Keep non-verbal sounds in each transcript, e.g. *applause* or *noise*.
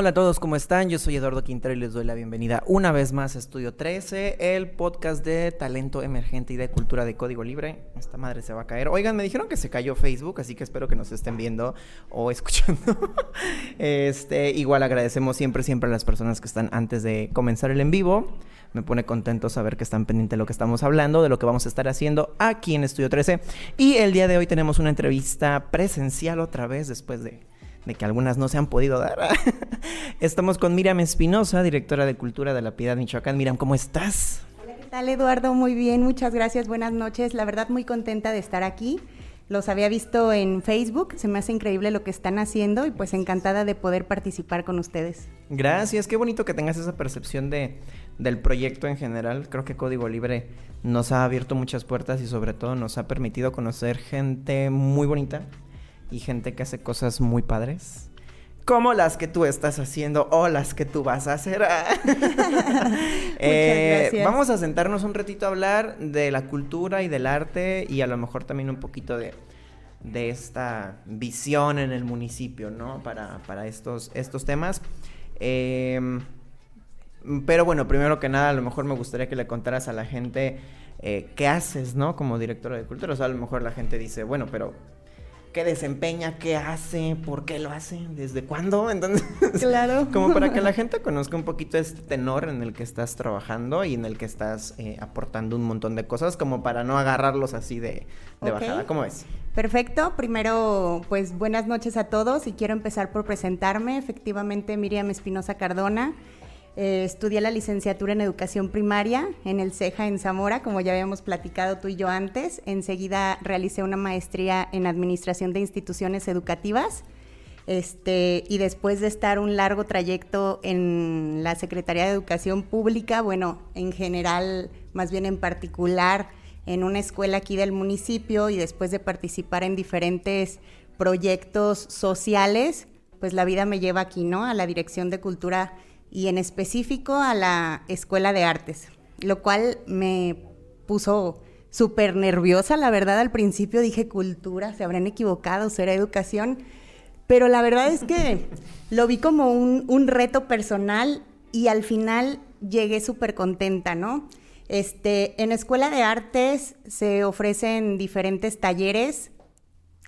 Hola a todos, ¿cómo están? Yo soy Eduardo Quintero y les doy la bienvenida una vez más a Estudio 13, el podcast de talento emergente y de cultura de código libre. Esta madre se va a caer. Oigan, me dijeron que se cayó Facebook, así que espero que nos estén viendo o *laughs* escuchando. este, igual agradecemos siempre, siempre a las personas que están antes de comenzar el en vivo. Me pone contento saber que están pendientes de lo que estamos hablando, de lo que vamos a estar haciendo aquí en Estudio 13. Y el día de hoy tenemos una entrevista presencial otra vez después de de que algunas no se han podido dar. *laughs* Estamos con Miriam Espinosa, directora de Cultura de la Piedad Michoacán. Miriam, ¿cómo estás? Hola, ¿qué tal Eduardo? Muy bien, muchas gracias, buenas noches. La verdad muy contenta de estar aquí. Los había visto en Facebook, se me hace increíble lo que están haciendo y pues encantada de poder participar con ustedes. Gracias, qué bonito que tengas esa percepción de, del proyecto en general. Creo que Código Libre nos ha abierto muchas puertas y sobre todo nos ha permitido conocer gente muy bonita y gente que hace cosas muy padres. Como las que tú estás haciendo o las que tú vas a hacer. *laughs* eh, vamos a sentarnos un ratito a hablar de la cultura y del arte y a lo mejor también un poquito de, de esta visión en el municipio, ¿no? Para, para estos, estos temas. Eh, pero bueno, primero que nada, a lo mejor me gustaría que le contaras a la gente eh, qué haces, ¿no? Como directora de cultura. O sea, a lo mejor la gente dice, bueno, pero qué desempeña, qué hace, por qué lo hace, desde cuándo. *laughs* Entonces, claro. *laughs* como para que la *laughs* gente conozca un poquito este tenor en el que estás trabajando y en el que estás eh, aportando un montón de cosas, como para no agarrarlos así de, bajada. ¿Cómo es? Perfecto. Primero, pues buenas noches a todos y quiero empezar por presentarme. Efectivamente, Miriam Espinosa Cardona. Eh, estudié la licenciatura en educación primaria en el CEJA en Zamora, como ya habíamos platicado tú y yo antes. Enseguida realicé una maestría en administración de instituciones educativas. Este, y después de estar un largo trayecto en la Secretaría de Educación Pública, bueno, en general, más bien en particular, en una escuela aquí del municipio y después de participar en diferentes proyectos sociales, pues la vida me lleva aquí, ¿no? A la Dirección de Cultura y en específico a la Escuela de Artes, lo cual me puso súper nerviosa, la verdad. Al principio dije cultura, se habrán equivocado, será educación, pero la verdad es que *laughs* lo vi como un, un reto personal y al final llegué súper contenta, ¿no? Este, en Escuela de Artes se ofrecen diferentes talleres,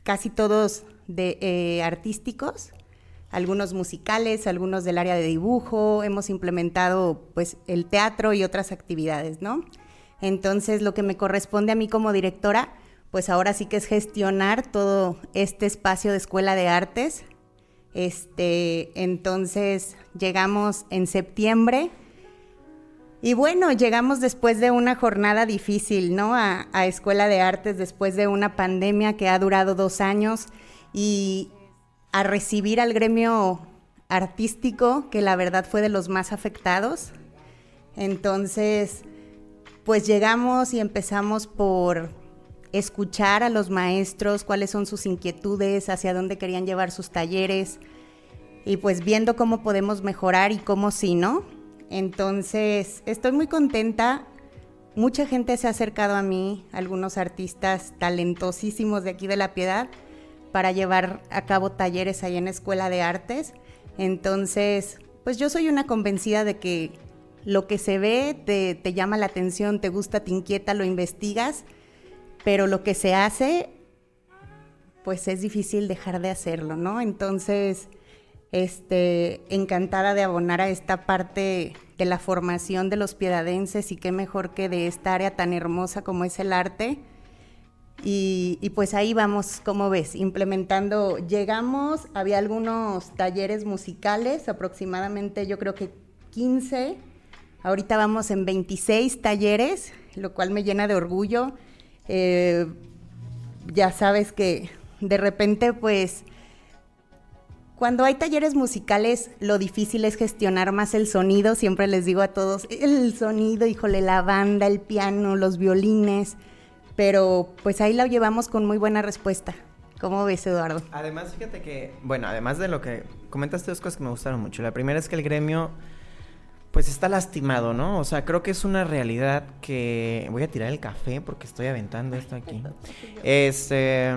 casi todos de eh, artísticos, algunos musicales, algunos del área de dibujo, hemos implementado pues el teatro y otras actividades, ¿no? Entonces lo que me corresponde a mí como directora, pues ahora sí que es gestionar todo este espacio de escuela de artes. Este, entonces llegamos en septiembre y bueno, llegamos después de una jornada difícil, ¿no? A, a escuela de artes, después de una pandemia que ha durado dos años y a recibir al gremio artístico, que la verdad fue de los más afectados. Entonces, pues llegamos y empezamos por escuchar a los maestros cuáles son sus inquietudes, hacia dónde querían llevar sus talleres y pues viendo cómo podemos mejorar y cómo sí, ¿no? Entonces, estoy muy contenta. Mucha gente se ha acercado a mí, algunos artistas talentosísimos de aquí de La Piedad, para llevar a cabo talleres ahí en Escuela de Artes. Entonces, pues yo soy una convencida de que lo que se ve te, te, llama la atención, te gusta, te inquieta, lo investigas, pero lo que se hace, pues es difícil dejar de hacerlo, ¿no? Entonces, este, encantada de abonar a esta parte de la formación de los piedadenses y qué mejor que de esta área tan hermosa como es el arte y, pues ahí vamos, como ves, implementando. Llegamos, había algunos talleres musicales, aproximadamente yo creo que 15. Ahorita vamos en 26 talleres, lo cual me llena de orgullo. Eh, ya sabes que de repente pues cuando hay talleres musicales, lo difícil es gestionar más el sonido. Siempre les digo a todos, el sonido, híjole, la banda, el piano, los violines. Pero pues ahí lo llevamos con muy buena respuesta. ¿Cómo ves, Eduardo? Además, fíjate que, bueno, además de lo que comentaste, dos cosas que me gustaron mucho. La primera es que el gremio, pues está lastimado, ¿no? O sea, creo que es una realidad que. Voy a tirar el café porque estoy aventando esto aquí. *laughs* Este.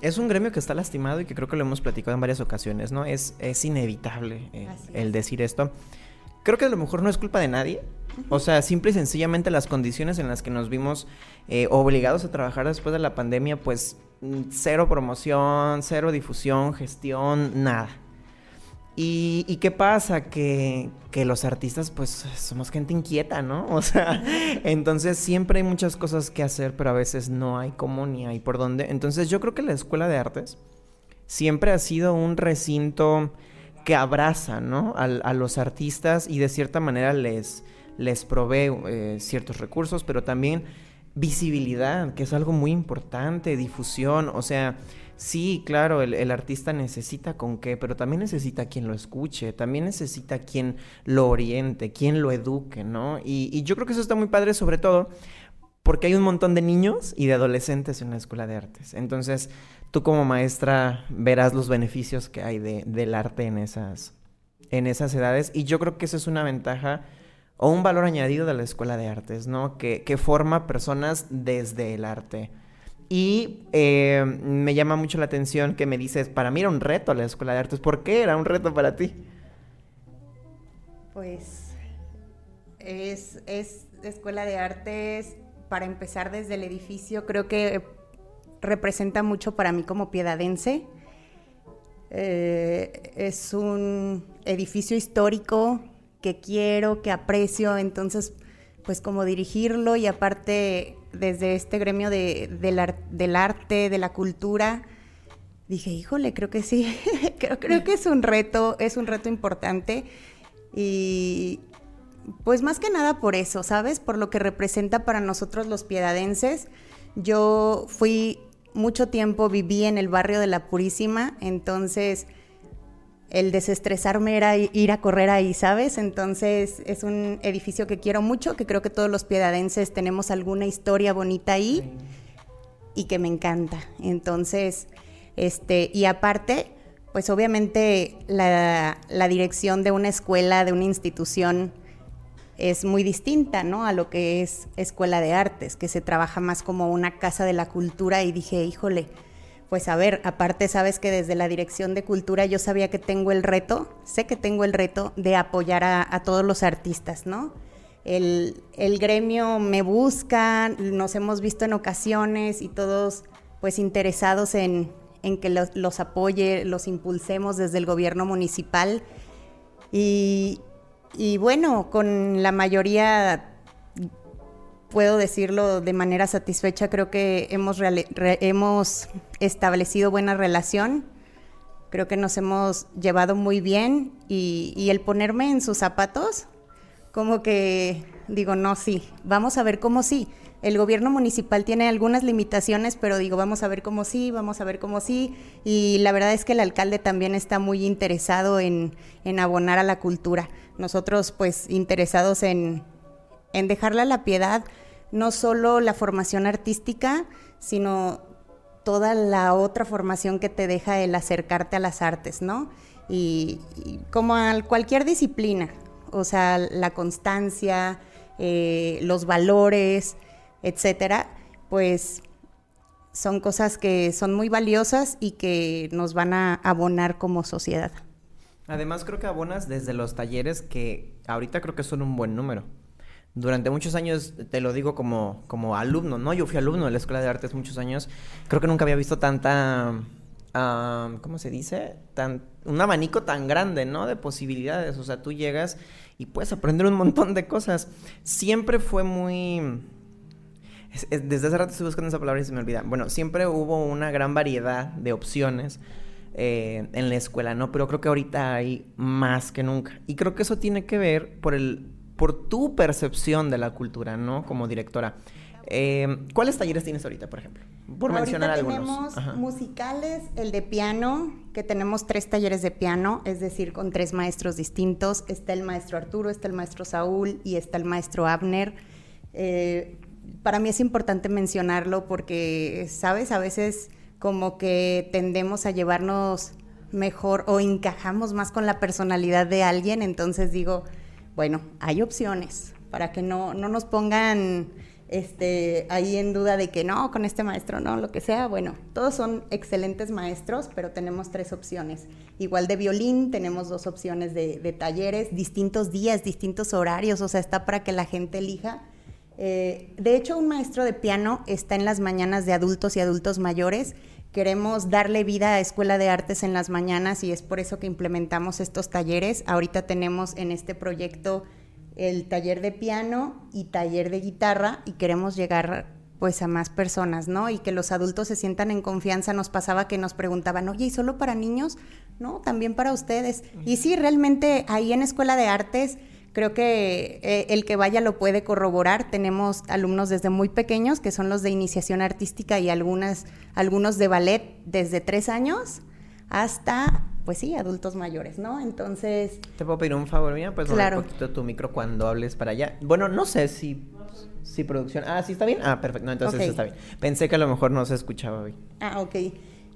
Es un gremio que está lastimado y que creo que lo hemos platicado en varias ocasiones, ¿no? Es, es inevitable eh, el decir esto. Creo que a lo mejor no es culpa de nadie. O sea, simple y sencillamente las condiciones en las que nos vimos eh, obligados a trabajar después de la pandemia, pues mm, cero promoción, cero difusión, gestión, nada. ¿Y, qué pasa? Que, que, los artistas, pues, somos gente inquieta, ¿no? *laughs* O sea, entonces siempre hay muchas cosas que hacer, pero a veces no hay cómo ni hay por dónde. Entonces yo creo que la Escuela de Artes siempre ha sido un recinto que abraza, ¿no? A, los artistas y de cierta manera les, les provee eh, ciertos recursos, pero también visibilidad, que es algo muy importante, difusión, o sea Sí, claro, el, artista necesita con qué, pero también necesita quien lo escuche, también necesita quien lo oriente, quien lo eduque, ¿no? Y, yo creo que eso está muy padre, sobre todo porque hay un montón de niños y de adolescentes en la escuela de artes. Entonces, tú como maestra verás los beneficios que hay del arte en esas, en esas edades. Y yo creo que eso es una ventaja o un valor añadido de la escuela de artes, ¿no? Que, que forma personas desde el arte. Y eh, me llama mucho la atención que me dices, para mí era un reto la escuela de artes. ¿Por qué era un reto para ti? Pues es, es escuela de artes, para empezar desde el edificio, creo que representa mucho para mí como piedadense. Eh, es un edificio histórico que quiero, que aprecio, entonces pues como dirigirlo y aparte desde este gremio de, del, arte, de la cultura, dije, híjole, creo que sí, *laughs* creo, creo que es un reto, es un reto importante y pues más que nada por eso, ¿sabes? Por lo que representa para nosotros los piedadenses. Yo fui mucho tiempo, viví en el barrio de La Purísima, entonces el desestresarme era ir a correr ahí, ¿sabes? Entonces es un edificio que quiero mucho, que creo que todos los piedadenses tenemos alguna historia bonita ahí y que me encanta. Entonces, este, y aparte, pues obviamente la, la, dirección de una escuela, de una institución, es muy distinta, ¿no? A lo que es escuela de artes, que se trabaja más como una casa de la cultura y dije, híjole, pues a ver, aparte sabes que desde la Dirección de Cultura yo sabía que tengo el reto, sé que tengo el reto de apoyar a, todos los artistas, ¿no? El, gremio me busca, nos hemos visto en ocasiones y todos pues interesados en, que los, los, apoye, los impulsemos desde el gobierno municipal. Y bueno, con la mayoría puedo decirlo de manera satisfecha, creo que hemos, hemos establecido buena relación, creo que nos hemos llevado muy bien y, el ponerme en sus zapatos, como que digo, no, sí, vamos a ver cómo sí. El gobierno municipal tiene algunas limitaciones, pero digo, vamos a ver cómo sí, vamos a ver cómo sí. Y la verdad es que el alcalde también está muy interesado en, en abonar a la cultura. Nosotros, pues, interesados en, en dejarle a la piedad no solo la formación artística, sino toda la otra formación que te deja el acercarte a las artes, ¿no? Y, como a cualquier disciplina, o sea, la constancia, eh, los valores, etcétera, pues son cosas que son muy valiosas y que nos van a abonar como sociedad. Además, creo que abonas desde los talleres que ahorita creo que son un buen número durante muchos años, te lo digo como, como alumno, ¿no? Yo fui alumno de la Escuela de Artes muchos años. Creo que nunca había visto tanta, ¿cómo se dice? Tan, un abanico tan grande, ¿no? De posibilidades. O sea, tú llegas y puedes aprender un montón de cosas. Siempre fue muy... Desde hace rato estoy buscando esa palabra y se me olvida. Bueno, siempre hubo una gran variedad de opciones eh, en la escuela, ¿no? Pero creo que ahorita hay más que nunca. Y creo que eso tiene que ver por el por tu percepción de la cultura, ¿no? Como directora. Eh, ¿Cuáles talleres tienes ahorita, por ejemplo? Por ahorita mencionar algunos. tenemos Ajá. musicales, el de piano, que tenemos tres talleres de piano, es decir, con tres maestros distintos. Está el maestro Arturo, está el maestro Saúl y está el maestro Abner. Eh, para mí es importante mencionarlo porque, ¿sabes? A veces como que tendemos a llevarnos mejor o encajamos más con la personalidad de alguien, entonces digo, bueno, hay opciones para que no, no nos pongan este, ahí en duda de que no, con este maestro no, lo que sea. Bueno, todos son excelentes maestros, pero tenemos tres opciones. Igual de violín, tenemos dos opciones de, talleres, distintos días, distintos horarios, o sea, está para que la gente elija. Eh, de hecho, un maestro de piano está en las mañanas de adultos y adultos mayores. Queremos darle vida a Escuela de Artes en las mañanas y es por eso que implementamos estos talleres. Ahorita tenemos en este proyecto el taller de piano y taller de guitarra y queremos llegar pues a más personas, ¿no? Y que los adultos se sientan en confianza. Nos pasaba que nos preguntaban, oye, ¿y solo para niños? No, también para ustedes. Y sí, realmente ahí en Escuela de Artes creo que eh, el que vaya lo puede corroborar. Tenemos alumnos desde muy pequeños, que son los de iniciación artística y algunas, algunos de ballet desde tres años hasta, pues sí, adultos mayores, ¿no? Entonces... ¿Te puedo pedir un favor, mía? Pues Claro. un poquito tu micro cuando hables para allá. Bueno, no sé si, si producción... Ah, ¿sí está bien? Ah, perfecto. No, entonces está bien. Pensé que a lo mejor no se escuchaba bien. Ah, ok.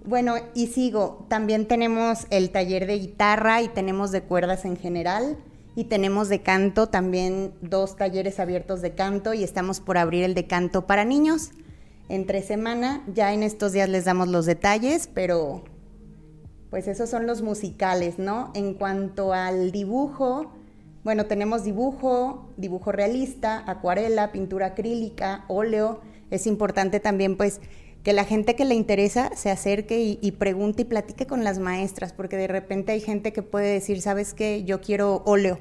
Bueno, y sigo. También tenemos el taller de guitarra y tenemos de cuerdas en general. Y tenemos de canto también dos talleres abiertos de canto y estamos por abrir el de canto para niños. Entre semana, ya en estos días les damos los detalles, pero pues esos son los musicales, ¿no? En cuanto al dibujo, bueno, tenemos dibujo, dibujo realista, acuarela, pintura acrílica, óleo. Es importante también, pues, que la gente que le interesa se acerque y, pregunte y platique con las maestras, porque de repente hay gente que puede decir, ¿sabes qué? Yo quiero óleo.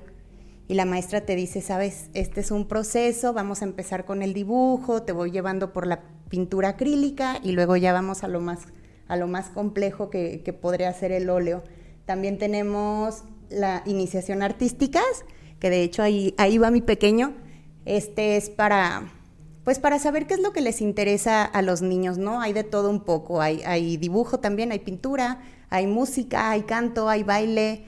Y la maestra te dice, sabes, este es un proceso, vamos a empezar con el dibujo, te voy llevando por la pintura acrílica y luego ya vamos a lo más, a lo más complejo que, que podría ser el óleo. También tenemos la iniciación artísticas, que de hecho ahí, ahí va mi pequeño. Este es para, pues para saber qué es lo que les interesa a los niños, ¿no? Hay de todo un poco, hay, dibujo también, hay pintura, hay música, hay canto, hay baile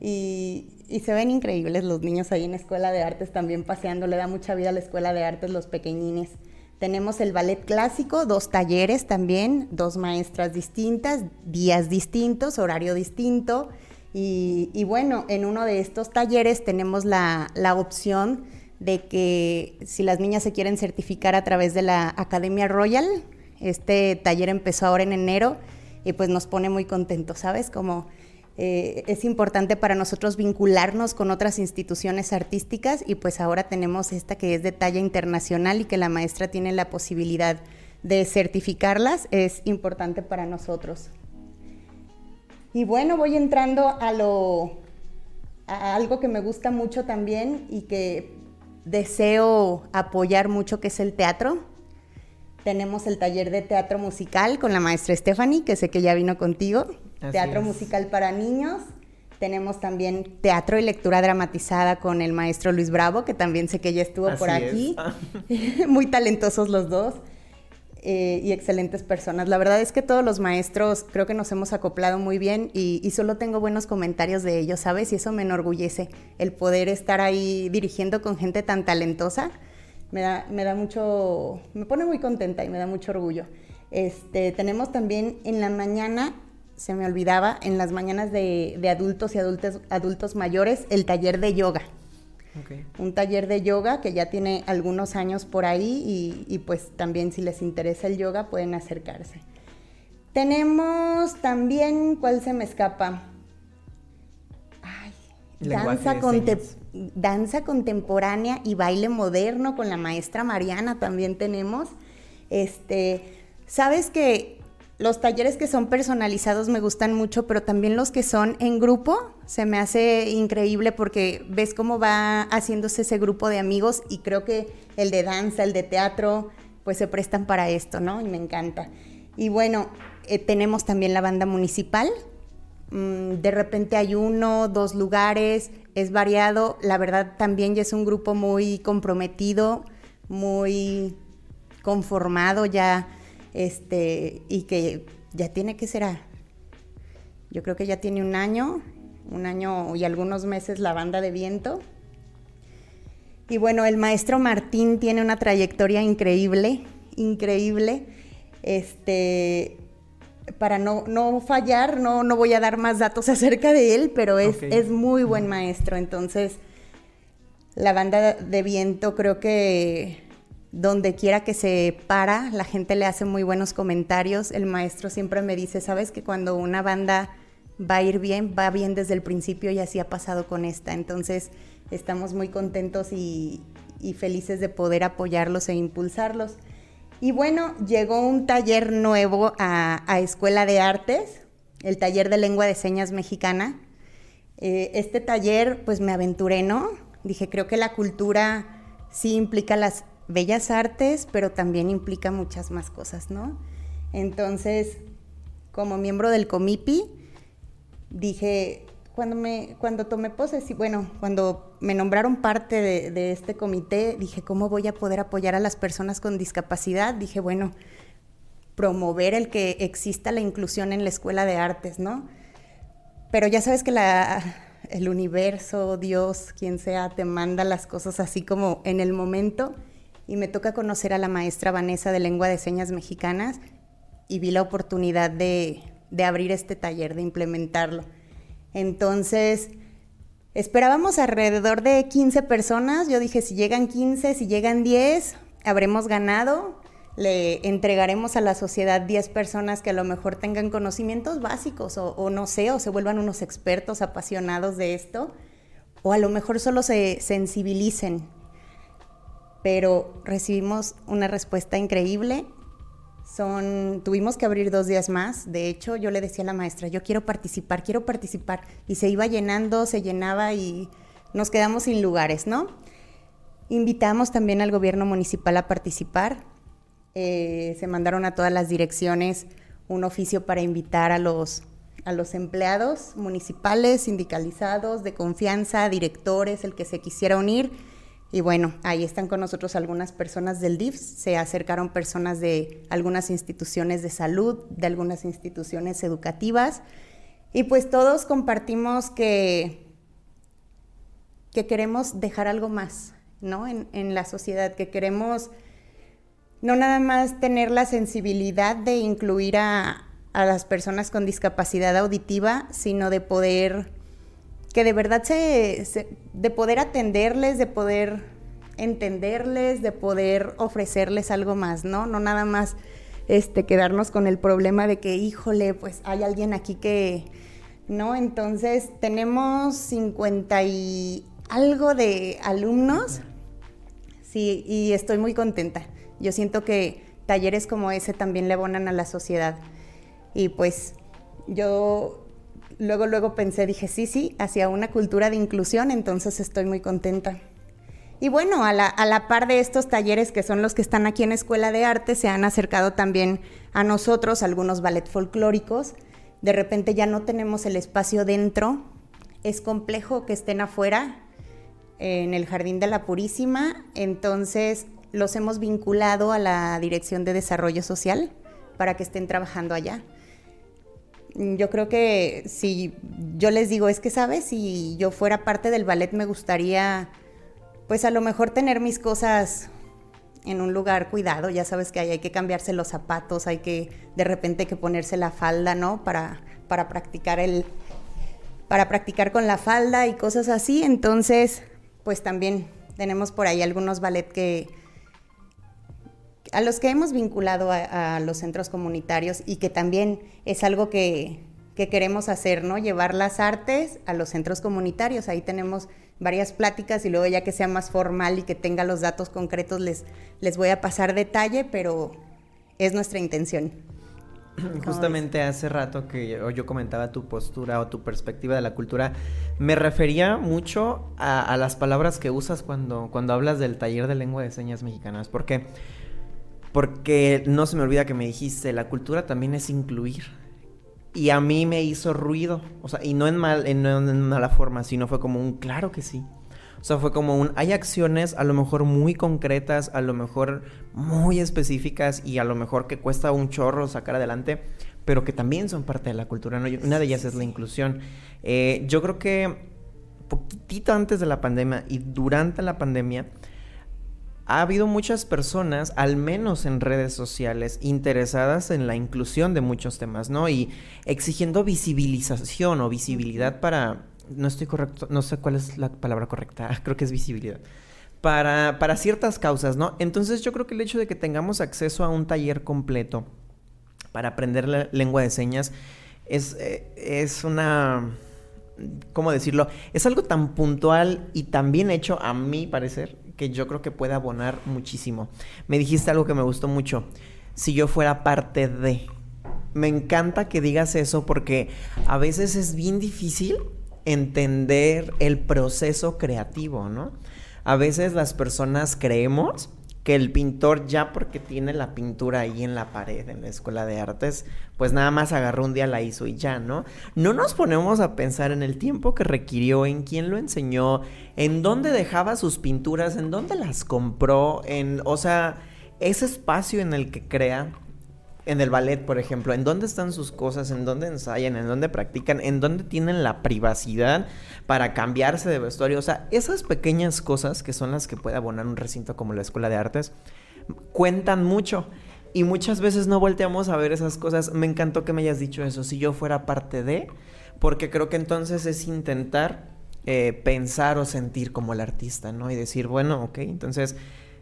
y, se ven increíbles los niños ahí en Escuela de Artes también paseando, le da mucha vida a la Escuela de Artes los pequeñines. Tenemos el ballet clásico, dos talleres también, dos maestras distintas, días distintos, horario distinto. Y, bueno, en uno de estos talleres tenemos la opción de que si las niñas se quieren certificar a través de la Academia Royal, este taller empezó ahora en enero y pues nos pone muy contentos, ¿sabes? Como eh, es importante para nosotros vincularnos con otras instituciones artísticas y pues ahora tenemos esta que es de talla internacional y que la maestra tiene la posibilidad de certificarlas, es importante para nosotros. Y bueno, voy entrando a lo a algo que me gusta mucho también y que deseo apoyar mucho que es el teatro. Tenemos el taller de teatro musical con la maestra Stephanie, que sé que ya vino contigo. Así teatro es. musical para niños. Tenemos también teatro y lectura dramatizada con el maestro Luis Bravo, que también sé que ya estuvo por Así es. aquí. *laughs* Muy talentosos los dos eh, y excelentes personas. La verdad es que todos los maestros creo que nos hemos acoplado muy bien y, y solo tengo buenos comentarios de ellos, ¿sabes? Y eso me enorgullece, el poder estar ahí dirigiendo con gente tan talentosa. Me da, me da mucho, me pone muy contenta y me da mucho orgullo. Este, tenemos también en la mañana, se me olvidaba, en las mañanas de, de adultos y adultos, adultos mayores, el taller de yoga Un taller de yoga que ya tiene algunos años por ahí y, y, pues también si les interesa el yoga pueden acercarse. Tenemos también, ¿cuál se me escapa? Ay, danza, danza contemporánea y baile moderno con la maestra Mariana también tenemos. Este, sabes que los talleres que son personalizados me gustan mucho, pero también los que son en grupo se me hace increíble porque ves cómo va haciéndose ese grupo de amigos y creo que el de danza, el de teatro, pues se prestan para esto, ¿no? Y me encanta. Y bueno, eh, tenemos también la banda municipal. Mm, de repente hay uno, dos lugares, es variado. La verdad también ya es un grupo muy comprometido, muy conformado ya, este, y que ya tiene que ser, yo creo que ya tiene un año, un año y algunos meses la banda de viento. Y bueno, el maestro Martín tiene una trayectoria increíble, increíble. Este, para no, no fallar, no, no voy a dar más datos *laughs* acerca de él, pero es, es muy buen maestro. Entonces, la banda de viento creo que donde quiera que se para, la gente le hace muy buenos comentarios. El maestro siempre me dice, sabes que cuando una banda va a ir bien, va bien desde el principio y así ha pasado con esta. Entonces estamos muy contentos y, felices de poder apoyarlos e impulsarlos. Y bueno, llegó un taller nuevo a, Escuela de Artes, el taller de lengua de señas mexicana. Eh, este taller, pues me aventuré, ¿no? Dije, creo que la cultura sí implica las bellas artes, pero también implica muchas más cosas, ¿no? Entonces, como miembro del COMIPI, dije, cuando, me, cuando tomé posesión, bueno, cuando me nombraron parte de, este comité, dije, ¿cómo voy a poder apoyar a las personas con discapacidad? Dije, bueno, promover el que exista la inclusión en la escuela de artes, ¿no? Pero ya sabes que el universo, Dios, quien sea, te manda las cosas así como en el momento y me toca conocer a la maestra Vanessa de Lengua de Señas Mexicanas y vi la oportunidad de, abrir este taller, de implementarlo. Entonces, esperábamos alrededor de 15 personas. Yo dije, si llegan 15, si llegan 10, habremos ganado. Le entregaremos a la sociedad 10 personas que a lo mejor tengan conocimientos básicos o, o no sé, o se vuelvan unos expertos apasionados de esto, o a lo mejor solo se sensibilicen pero recibimos una respuesta increíble. Son, tuvimos que abrir dos días más. De hecho, yo le decía a la maestra, yo quiero participar, quiero participar. Y se iba llenando, se llenaba y nos quedamos sin lugares, ¿no? Invitamos también al gobierno municipal a participar. Eh, se mandaron a todas las direcciones un oficio para invitar a los, a los empleados municipales, sindicalizados, de confianza, directores, el que se quisiera unir y bueno, ahí están con nosotros algunas personas del DIF, se acercaron personas de algunas instituciones de salud, de algunas instituciones educativas, y pues todos compartimos que, que queremos dejar algo más, ¿no? En, en la sociedad, que queremos no nada más tener la sensibilidad de incluir a, a las personas con discapacidad auditiva, sino de poder que de verdad se, de poder atenderles, de poder entenderles, de poder ofrecerles algo más, ¿no? No nada más este, quedarnos con el problema de que, híjole, pues hay alguien aquí que, ¿no? Entonces tenemos 50 y algo de alumnos, sí, y estoy muy contenta. Yo siento que talleres como ese también le abonan a la sociedad. Y pues yo luego, luego pensé, dije, sí, sí, hacia una cultura de inclusión, entonces estoy muy contenta. Y bueno, a la, a la, par de estos talleres que son los que están aquí en Escuela de Arte, se han acercado también a nosotros algunos ballet folclóricos. De repente ya no tenemos el espacio dentro. Es complejo que estén afuera, en el Jardín de la Purísima. Entonces los hemos vinculado a la Dirección de Desarrollo Social para que estén trabajando allá yo creo que si yo les digo, es que, ¿sabes? Si yo fuera parte del ballet me gustaría, pues a lo mejor tener mis cosas en un lugar cuidado, ya sabes que hay, hay que cambiarse los zapatos, hay que de repente que ponerse la falda, ¿no? Para, para practicar el, para practicar con la falda y cosas así. Entonces, pues también tenemos por ahí algunos ballet que, a los que hemos vinculado a, los centros comunitarios y que también es algo que, queremos hacer, ¿no? Llevar las artes a los centros comunitarios. Ahí tenemos varias pláticas y luego ya que sea más formal y que tenga los datos concretos les, les voy a pasar detalle, pero es nuestra intención. *clears throat* Justamente hace rato que yo, comentaba tu postura o tu perspectiva de la cultura, me refería mucho a, las palabras que usas cuando, cuando hablas del taller de lengua de señas mexicanas, porque porque no se me olvida que me dijiste, la cultura también es incluir. Y a mí me hizo ruido, o sea, y no en, mal, en, mala forma, sino fue como un claro que sí. O sea, fue como un, hay acciones a lo mejor muy concretas, a lo mejor muy específicas y a lo mejor que cuesta un chorro sacar adelante, pero que también son parte de la cultura. ¿no? Una de ellas es la inclusión. Eh, yo creo que poquitito antes de la pandemia y durante la pandemia, ha habido muchas personas, al menos en redes sociales, interesadas en la inclusión de muchos temas, ¿no? Y exigiendo visibilización o visibilidad para, no estoy correcto, no sé cuál es la palabra correcta, *laughs* creo que es visibilidad. Para, para ciertas causas, ¿no? Entonces yo creo que el hecho de que tengamos acceso a un taller completo para aprender la lengua de señas es, eh, es una ¿cómo decirlo? Es algo tan puntual y tan bien hecho, a mi parecer, que yo creo que puede abonar muchísimo. Me dijiste algo que me gustó mucho. Si yo fuera parte de... Me encanta que digas eso porque a veces es bien difícil entender el proceso creativo, ¿no? A veces las personas creemos que el pintor ya porque tiene la pintura ahí en la pared en la escuela de artes, pues nada más agarró un día, la hizo y ya, ¿no? No nos ponemos a pensar en el tiempo que requirió, en quién lo enseñó, en dónde dejaba sus pinturas, en dónde las compró, en, o sea, ese espacio en el que crea en el ballet, por ejemplo, en dónde están sus cosas, en dónde ensayan, en dónde practican, en dónde tienen la privacidad para cambiarse de vestuario. O sea, esas pequeñas cosas que son las que puede abonar un recinto como la Escuela de Artes, cuentan mucho. Y muchas veces no volteamos a ver esas cosas. Me encantó que me hayas dicho eso. Si yo fuera parte de, porque creo que entonces es intentar eh, pensar o sentir como el artista, ¿no? Y decir, bueno, ok, entonces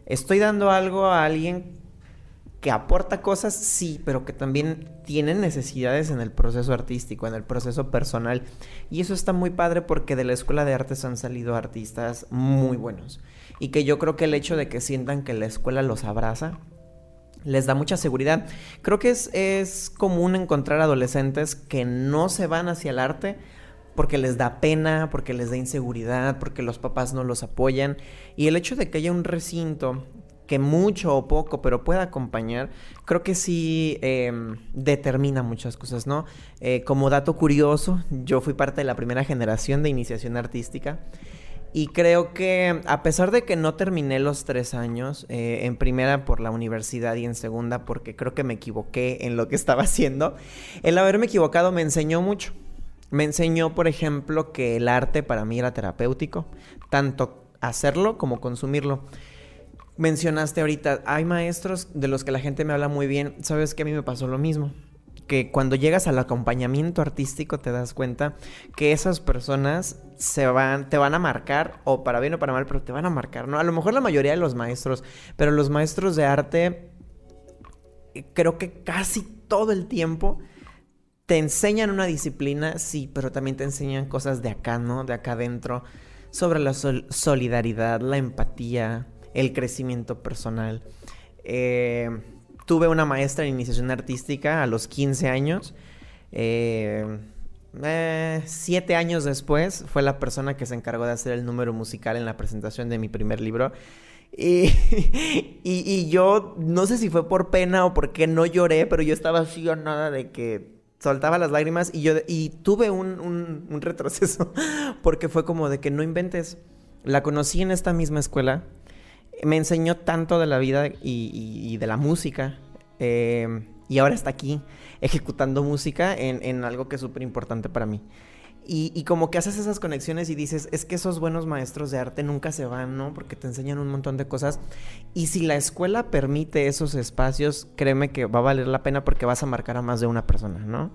estoy dando algo a alguien que aporta cosas, sí, pero que también tiene necesidades en el proceso artístico, en el proceso personal. Y eso está muy padre porque de la escuela de artes han salido artistas muy buenos. Y que yo creo que el hecho de que sientan que la escuela los abraza, les da mucha seguridad. Creo que es, es común encontrar adolescentes que no se van hacia el arte porque les da pena, porque les da inseguridad, porque los papás no los apoyan. Y el hecho de que haya un recinto que mucho o poco, pero pueda acompañar, creo que sí em, determina muchas cosas, ¿no? Eh, como dato curioso, yo fui parte de la primera generación de iniciación artística. Y creo que a pesar de que no terminé los tres años, eh, en primera por la universidad y en segunda porque creo que me equivoqué en lo que *laughs* estaba haciendo, el haberme equivocado me enseñó mucho. Me enseñó, por ejemplo, que el arte para mí era terapéutico, tanto hacerlo como consumirlo mencionaste ahorita, hay maestros de los que la gente me habla muy bien. Sabes que a mí me pasó lo mismo. Que cuando llegas al acompañamiento artístico te das cuenta que esas personas se van, te van a marcar, o para bien o para mal, pero te van a marcar, ¿no? A lo mejor la mayoría de los maestros, pero los maestros de arte, creo que casi todo el tiempo te enseñan una disciplina, sí, pero también te enseñan cosas de acá, ¿no? De acá adentro, sobre la solidaridad, la empatía, el crecimiento personal. Eh, tuve una maestra en iniciación artística a los 15 años. Eh, eh, siete años después fue la persona que se encargó de hacer el número musical en la presentación de mi primer libro. Y, *laughs* y, yo no sé si fue por pena o porque no lloré, pero yo estaba así o nada de que soltaba las lágrimas y yo y tuve un, un retroceso *laughs* porque fue como de que no inventes. La conocí en esta misma escuela me enseñó tanto de la vida y, de la música. Eh, y ahora está aquí ejecutando música en, algo que es súper importante para mí. Y, como que haces esas conexiones y dices, es que esos buenos maestros de arte nunca se van, ¿no? Porque te enseñan un montón de cosas. Y si la escuela permite esos espacios, créeme que va a valer la pena porque vas a marcar a más de una persona, ¿no?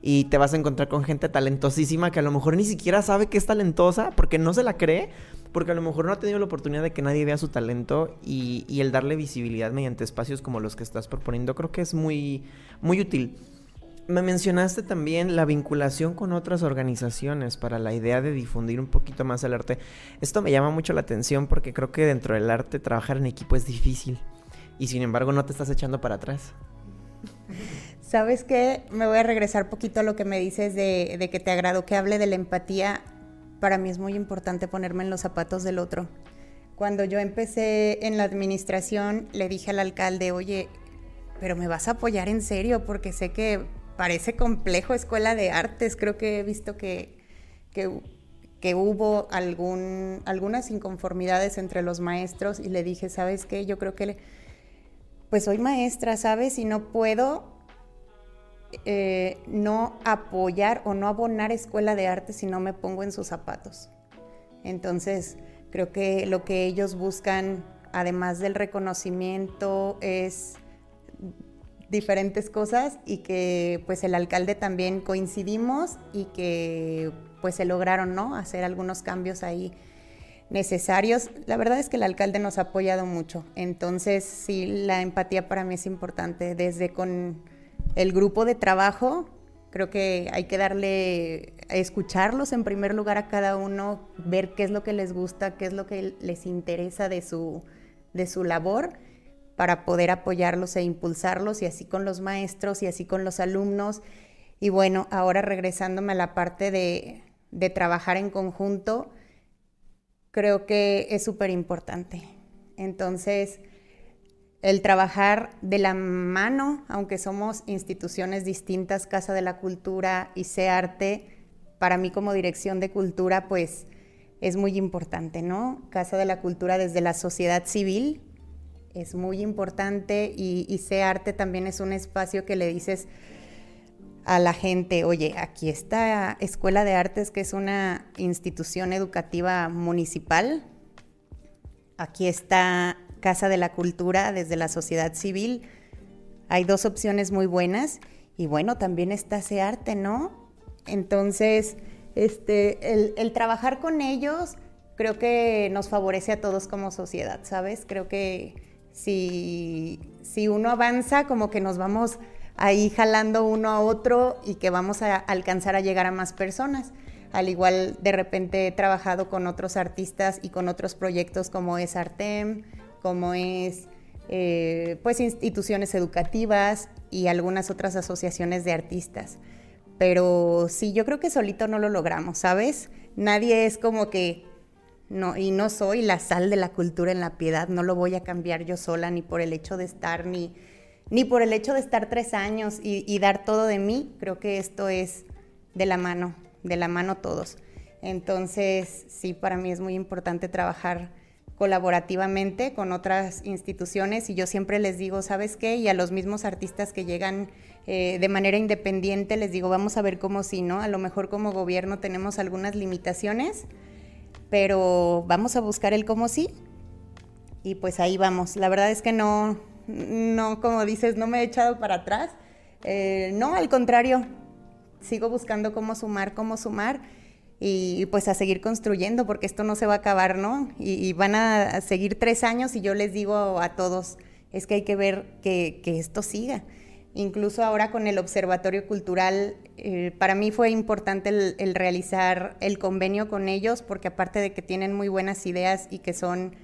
Y te vas a encontrar con gente talentosísima que a lo mejor ni siquiera sabe que es talentosa porque no se la cree, porque a lo mejor no ha tenido la oportunidad de que nadie vea su talento y, el darle visibilidad mediante espacios como los que estás proponiendo creo que es muy, muy útil. Me mencionaste también la vinculación con otras organizaciones para la idea de difundir un poquito más el arte. Esto me llama mucho la atención porque creo que dentro del arte trabajar en equipo es difícil y sin embargo no te estás echando para atrás. ¿Sabes qué? Me voy a regresar poquito a lo que me dices de, que te agrado que hable de la empatía para mí es muy importante ponerme en los zapatos del otro. Cuando yo empecé en la administración, le dije al alcalde, oye, pero me vas a apoyar en serio porque sé que parece complejo escuela de artes. Creo que he visto que, que hubo algún, algunas inconformidades entre los maestros y le dije, ¿sabes qué? Yo creo que, pues soy maestra, ¿sabes? Y no puedo eh, no apoyar o no abonar escuela de arte si no me pongo en sus zapatos. Entonces, creo que lo que ellos buscan, además del reconocimiento, es diferentes cosas y que pues el alcalde también coincidimos y que pues se lograron, ¿no? Hacer algunos cambios ahí necesarios. La verdad es que el alcalde nos ha apoyado mucho, entonces sí, la empatía para mí es importante, desde con el grupo de trabajo, creo que hay que darle, escucharlos en primer lugar a cada uno, ver qué es lo que les gusta, qué es lo que les interesa de su, de su labor para poder apoyarlos e impulsarlos y así con los maestros y así con los alumnos. Y bueno, ahora regresándome a la parte de, de trabajar en conjunto, creo que es súper importante. Entonces, el trabajar de la mano, aunque somos instituciones distintas, Casa de la Cultura y CEARTE, para mí como dirección de cultura, pues es muy importante, ¿no? Casa de la Cultura desde la sociedad civil es muy importante y, y CEARTE también es un espacio que le dices, a la gente, oye, aquí está Escuela de Artes, que es una institución educativa municipal, aquí está Casa de la Cultura desde la sociedad civil, hay dos opciones muy buenas y bueno, también está ese arte, ¿no? Entonces, este, el, trabajar con ellos creo que nos favorece a todos como sociedad, ¿sabes? Creo que si, si uno avanza, como que nos vamos ahí jalando uno a otro y que vamos a alcanzar a llegar a más personas. Al igual de repente he trabajado con otros artistas y con otros proyectos como es Artem, como es eh, pues instituciones educativas y algunas otras asociaciones de artistas. Pero sí, yo creo que solito no lo logramos, ¿sabes? Nadie es como que, no, y no soy la sal de la cultura en la piedad, no lo voy a cambiar yo sola ni por el hecho de estar, ni, ni por el hecho de estar tres años y, dar todo de mí, creo que esto es de la mano, de la mano todos. Entonces, sí, para mí es muy importante trabajar colaborativamente con otras instituciones y yo siempre les digo, ¿sabes qué? Y a los mismos artistas que llegan eh, de manera independiente les digo, vamos a ver cómo sí, ¿no? A lo mejor como gobierno tenemos algunas limitaciones, pero vamos a buscar el cómo sí y pues ahí vamos. La verdad es que no, no, como dices, no me he echado para atrás. Eh, no, al contrario, sigo buscando cómo sumar, cómo sumar y pues a seguir construyendo porque esto no se va a acabar, ¿no? Y, van a seguir tres años y yo les digo a todos, es que hay que ver que, esto siga. Incluso ahora con el Observatorio Cultural, eh, para mí fue importante el, el, realizar el convenio con ellos porque aparte de que tienen muy buenas ideas y que son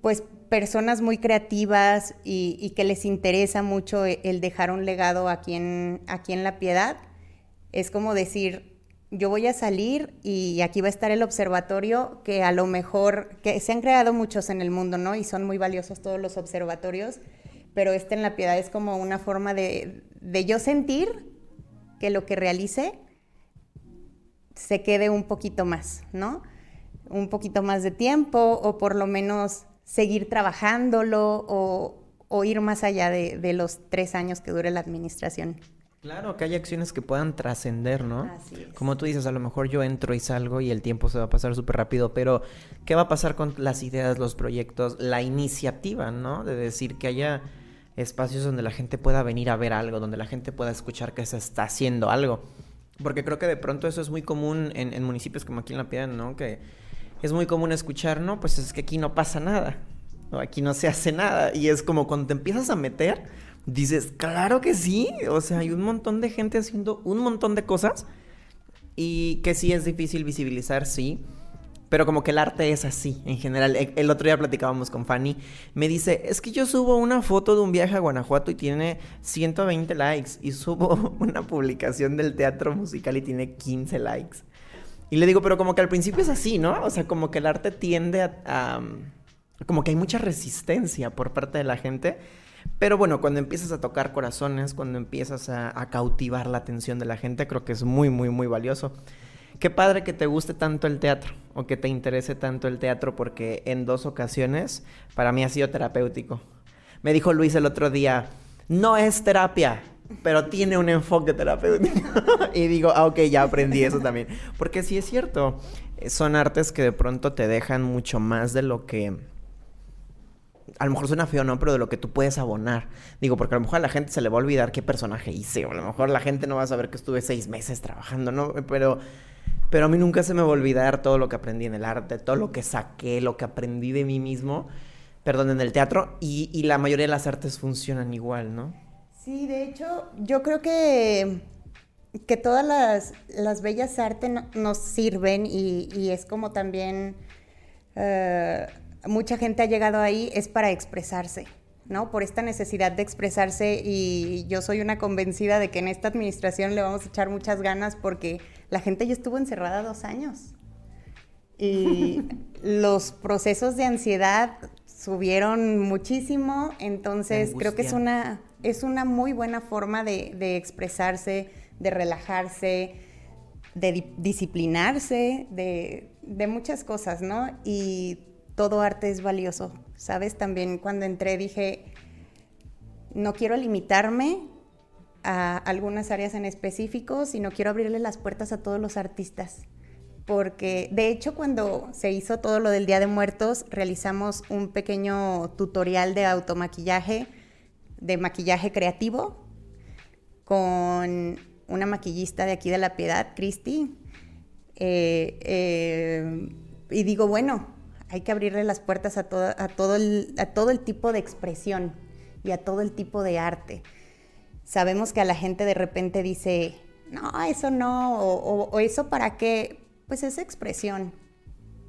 pues personas muy creativas y, que les interesa mucho el dejar un legado aquí en, aquí en La Piedad. Es como decir, yo voy a salir y aquí va a estar el observatorio que a lo mejor, que se han creado muchos en el mundo, ¿no? Y son muy valiosos todos los observatorios, pero este en La Piedad es como una forma de, de yo sentir que lo que realice se quede un poquito más, ¿no? Un poquito más de tiempo o por lo menos seguir trabajándolo o, ir más allá de, los tres años que dure la administración. Claro, que hay acciones que puedan trascender, ¿no? Así es. Como tú dices, a lo mejor yo entro y salgo y el tiempo se va a pasar súper rápido, pero ¿qué va a pasar con las ideas, los proyectos, la iniciativa, ¿no? De decir que haya espacios donde la gente pueda venir a ver algo, donde la gente pueda escuchar que se está haciendo algo. Porque creo que de pronto eso es muy común en, en municipios como aquí en La Piedad, ¿no? Que es muy común escuchar, no, pues es que aquí no pasa nada, aquí no se hace nada. Y es como cuando te empiezas a meter, dices, claro que sí, o sea, hay un montón de gente haciendo un montón de cosas y que sí es difícil visibilizar, sí. Pero como que el arte es así, en general. E, el otro día platicábamos con Fanny. Me dice, es que yo subo una foto de un viaje a Guanajuato y tiene 120 likes. Y subo *laughs* una publicación del teatro musical y tiene 15 likes. Y le digo, pero como que al principio es así, ¿no? O sea, como que el arte tiende a, como que hay mucha resistencia por parte de la gente. Pero bueno, cuando empiezas a tocar corazones, cuando empiezas a, cautivar la atención de la gente, creo que es muy, muy, muy valioso. qué padre que te guste tanto el teatro o que te interese tanto el teatro porque en dos ocasiones para mí ha sido terapéutico. Me dijo Luis el otro día, no es terapia, pero tiene un enfoque terapéutico. *laughs* y digo, ah, ok, ya aprendí eso también. Porque sí es cierto, son artes que de pronto te dejan mucho más de lo que... A lo mejor suena feo, ¿no? Pero de lo que tú puedes abonar. Digo, porque a lo mejor a la gente se le va a olvidar qué personaje hice. O a lo mejor la gente no va a saber que estuve seis meses trabajando, ¿no? Pero, pero a mí nunca se me va a olvidar todo lo que aprendí en el arte, todo lo que saqué, lo que aprendí de mí mismo, perdón, en el teatro. Y, y la mayoría de las artes funcionan igual, ¿no? Sí, de hecho, yo creo que, que todas las, bellas artes nos sirven y, es como también eh, mucha gente ha llegado ahí, es para expresarse. ¿no? Por esta necesidad de expresarse y yo soy una convencida de que en esta administración le vamos a echar muchas ganas porque la gente ya estuvo encerrada dos años y *laughs* los procesos de ansiedad subieron muchísimo, entonces creo que es una, es una muy buena forma de, expresarse, de relajarse, de disciplinarse, de, de, muchas cosas, ¿no? Y todo arte es valioso, ¿sabes? También cuando entré dije, no quiero limitarme a algunas áreas en específico, sino quiero abrirle las puertas a todos los artistas. Porque de hecho cuando se hizo todo lo del Día de Muertos, realizamos un pequeño tutorial de automaquillaje de maquillaje creativo con una maquillista de aquí de La Piedad, Cristi. Eh, eh, y digo, bueno, hay que abrirle las puertas a, todo el, tipo de expresión y a todo el tipo de arte. Sabemos que a la gente de repente dice, no, eso no, o, eso para qué, pues es expresión.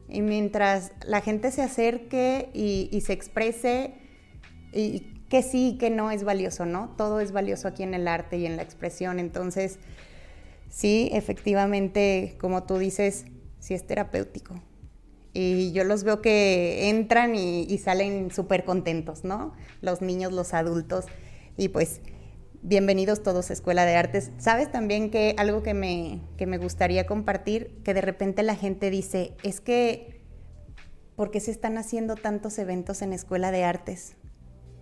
Y mientras la gente se acerque y, se exprese que sí que no es valioso, ¿no? Todo es valioso aquí en el arte y en la expresión. Entonces, sí, efectivamente, como tú dices, sí es terapéutico. Y yo los veo que entran y, salen súper contentos, ¿no? Los niños, los adultos. Y pues, bienvenidos todos a Escuela de Artes. Sabes también que algo que me, que me gustaría compartir, que de repente la gente dice, es que, ¿por qué se están haciendo tantos eventos en Escuela de Artes?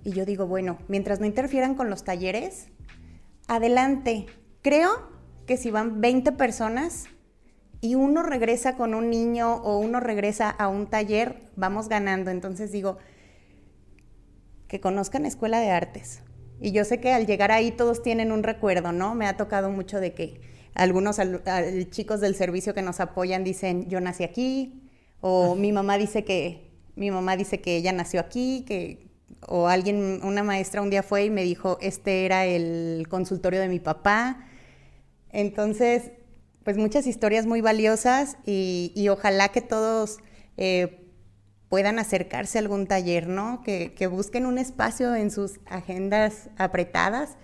Y yo digo, bueno, mientras no interfieran con los talleres, adelante. Creo que si van 20 personas y uno regresa con un niño o uno regresa a un taller, vamos ganando. Entonces digo, que conozcan Escuela de Artes. Y yo sé que al llegar ahí todos tienen un recuerdo, ¿no? Me ha tocado mucho de que algunos chicos del servicio que nos apoyan dicen, yo nací aquí, o mi mamá dice que, mi mamá dice que ella nació aquí, que o alguien, una maestra un día fue y me dijo, este era el consultorio de mi papá. Entonces, pues muchas historias muy valiosas y, ojalá que todos eh, puedan acercarse a algún taller, ¿no? Que, que busquen un espacio en sus agendas apretadas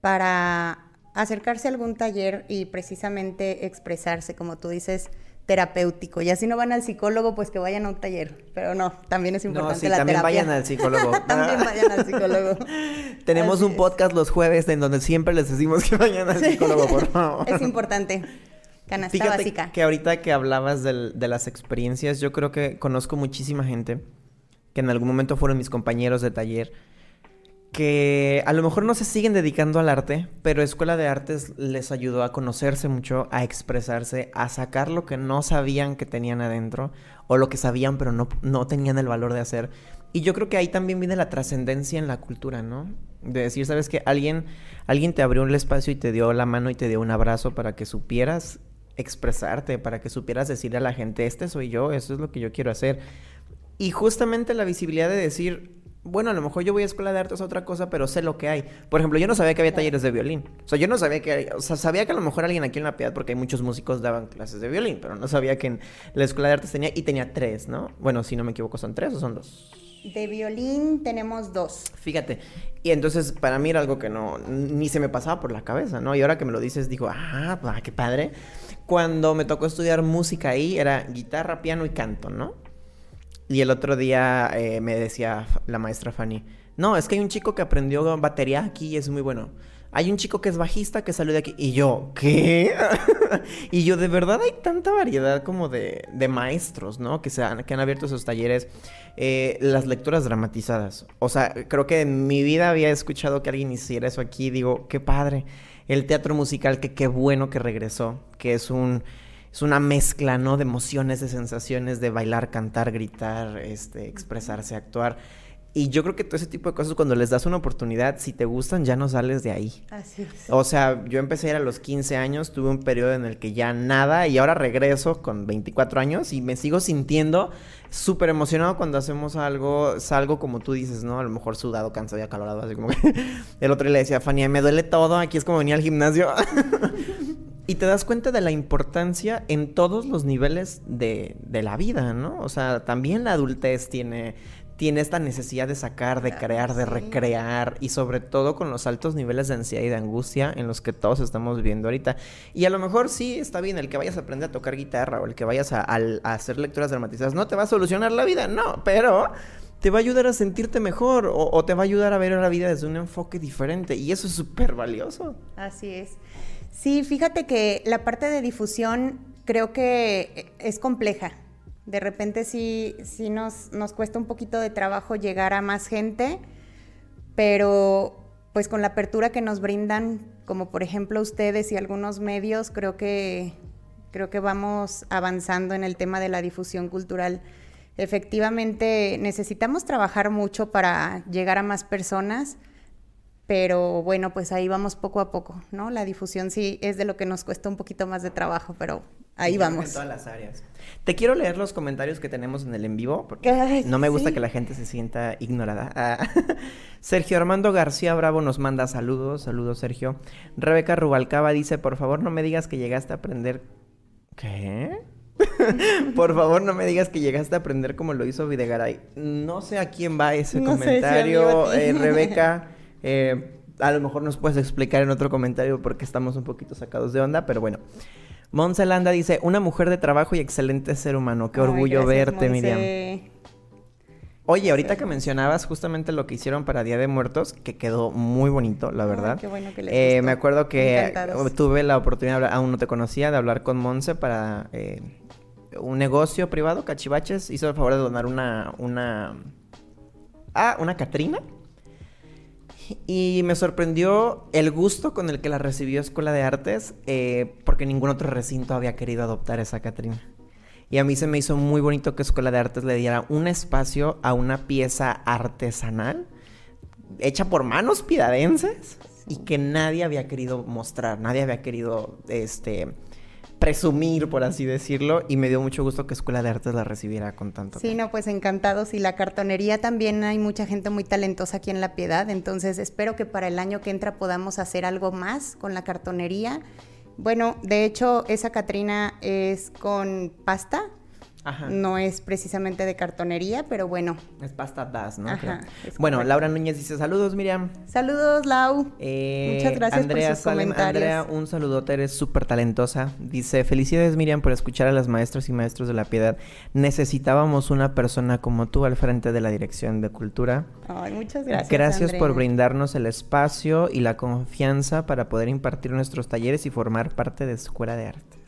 para acercarse a algún taller y precisamente expresarse, como tú dices, terapéutico. Y así no van al psicólogo, pues que vayan a un taller. Pero no, también es importante no, sí, también vayan al psicólogo. *laughs* también vayan al psicólogo. *laughs* Tenemos un podcast los jueves en donde siempre les decimos que vayan al psicólogo, por *laughs* favor. Es importante. Canasta Fíjate básica. que ahorita que hablabas de las experiencias, yo creo que conozco muchísima gente que en algún momento fueron mis compañeros de taller que a lo mejor no se siguen dedicando al arte, pero Escuela de Artes les ayudó a conocerse mucho, a expresarse, a sacar lo que no sabían que tenían adentro, o lo que sabían pero no, no tenían el valor de hacer. Y yo creo que ahí también viene la trascendencia en la cultura, ¿no? De decir, ¿sabes que Alguien, alguien te abrió un espacio y te dio la mano y te dio un abrazo para que supieras expresarte, para que supieras decirle a la gente, este soy yo, eso es lo que yo quiero hacer. Y justamente la visibilidad de decir, bueno, a lo mejor yo voy a escuela de artes a otra cosa, pero sé lo que hay. Por ejemplo, yo no sabía que había talleres de violín. O sea, yo no sabía que, o sea, sabía que a lo mejor alguien aquí en La Piedad, porque hay muchos músicos daban clases de violín, pero no sabía que en la escuela de artes tenía, y tenía tres, ¿no? Bueno, si no me equivoco, son tres o son dos. De violín tenemos dos. Fíjate. Y entonces para mí era algo que no, ni se me pasaba por la cabeza, ¿no? Y ahora que me lo dices, digo, ah qué padre. Cuando me tocó estudiar música ahí, era guitarra, piano y canto, ¿no? Y el otro día eh, me decía la maestra Fanny, no, es que hay un chico que aprendió batería aquí y es muy bueno. hay un chico que es bajista que salió de aquí. Y yo, ¿qué? *laughs* y yo, de verdad hay tanta variedad como de, maestros, ¿no? Que, se han, que han abierto esos talleres. Eh, las lecturas dramatizadas. O sea, creo que en mi vida había escuchado que alguien hiciera eso aquí. Digo, qué padre. El teatro musical, que qué bueno que regresó. Que es un... Es una mezcla, ¿no? De emociones, de sensaciones, de bailar, cantar, gritar, este, expresarse, actuar. Y yo creo que todo ese tipo de cosas, cuando les das una oportunidad, si te gustan, ya no sales de ahí. Así es. O sea, yo empecé a ir a los 15 años, tuve un periodo en el que ya nada, y ahora regreso con 24 años y me sigo sintiendo súper emocionado cuando hacemos algo, salgo como tú dices, ¿no? A lo mejor sudado, cansado y acalorado, así como que *laughs* el otro le decía a Fanny, me duele todo, aquí es como venía al gimnasio. *laughs* y te das cuenta de la importancia en todos los niveles de, de la vida, ¿no? O sea, también la adultez tiene tiene esta necesidad de sacar, de crear, de recrear y sobre todo con los altos niveles de ansiedad y de angustia en los que todos estamos viviendo ahorita. Y a lo mejor sí está bien el que vayas a aprender a tocar guitarra o el que vayas a, hacer lecturas dramatizadas, no te va a solucionar la vida, no, pero te va a ayudar a sentirte mejor o, o, te va a ayudar a ver la vida desde un enfoque diferente y eso es súper valioso. Así es. Sí, fíjate que la parte de difusión creo que es compleja de repente sí, sí nos, nos cuesta un poquito de trabajo llegar a más gente, pero pues con la apertura que nos brindan, como por ejemplo ustedes y algunos medios, creo que, creo que vamos avanzando en el tema de la difusión cultural. Efectivamente, necesitamos trabajar mucho para llegar a más personas, pero bueno, pues ahí vamos poco a poco, ¿no? La difusión sí es de lo que nos cuesta un poquito más de trabajo, pero ahí vamos. En todas las áreas. Te quiero leer los comentarios que tenemos en el en vivo, porque no me gusta que la gente se sienta ignorada. Ah, *laughs* Sergio Armando García Bravo nos manda saludos, saludos Sergio. Rebeca Rubalcaba dice, por favor no me digas que llegaste a aprender... ¿Qué? *laughs* Por favor, no me digas que llegaste a aprender como lo hizo Videgaray. No sé a quién va ese comentario, eh, Rebeca. *laughs* Eh, a lo mejor nos puedes explicar en otro comentario porque estamos un poquito sacados de onda, pero bueno. Monselanda dice, una mujer de trabajo y excelente ser humano. Qué orgullo verte, Miriam. Oye, ahorita que mencionabas justamente lo que hicieron para Día de Muertos, que quedó muy bonito, la verdad. qué bueno que les eh, me acuerdo que tuve la oportunidad, aún no te conocía, de hablar con Monse para eh, un negocio privado, Cachivaches. Hizo el favor de donar una, una... Ah, una Catrina y me sorprendió el gusto con el que la recibió Escuela de Artes, eh, porque ningún otro recinto había querido adoptar esa Catrina. Y a mí se me hizo muy bonito que Escuela de Artes le diera un espacio a una pieza artesanal hecha por manos pidadenses y que nadie había querido mostrar, nadie había querido este presumir, por así decirlo, y me dio mucho gusto que Escuela de Artes la recibiera con tanto. Sí, no, pues encantados. Y la cartonería también hay mucha gente muy talentosa aquí en La Piedad, entonces espero que para el año que entra podamos hacer algo más con la cartonería. Bueno, de hecho, esa Catrina es con pasta, no es precisamente de cartonería, pero bueno. Es pasta das, ¿no? bueno, Laura Núñez dice saludos, Miriam. Saludos, Lau. Eh, Muchas gracias Andrea por sus comentarios. Andrea, un saludote, eres súper talentosa. Dice, felicidades, Miriam, por escuchar a las maestras y maestros de la piedad. Necesitábamos una persona como tú al frente de la Dirección de Cultura. Ay, muchas gracias, Gracias por brindarnos el espacio y la confianza para poder impartir nuestros talleres y formar parte de Escuela de Arte.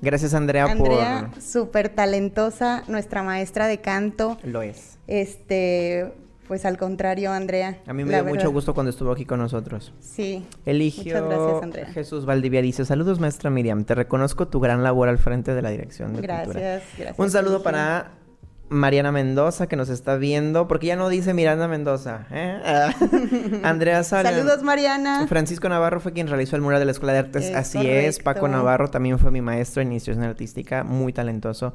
Gracias, Andrea, Andrea, súper talentosa, nuestra maestra de canto. Lo es. Este, pues al contrario, Andrea. A mí me dio mucho gusto cuando estuvo aquí con nosotros. Sí. Eligio Muchas gracias, Andrea. Jesús Valdivia dice, saludos maestra Miriam, te reconozco tu gran labor al frente de la dirección de gracias, cultura. Gracias, gracias. Un saludo para Mariana Mendoza, que nos está viendo, porque ya no dice Miranda Mendoza. ¿eh? *laughs* Andrea Sala. Saludos, Mariana. Francisco Navarro fue quien realizó el mural de la Escuela de Artes. Así es. Paco Navarro también fue mi maestro en iniciación artística, muy talentoso.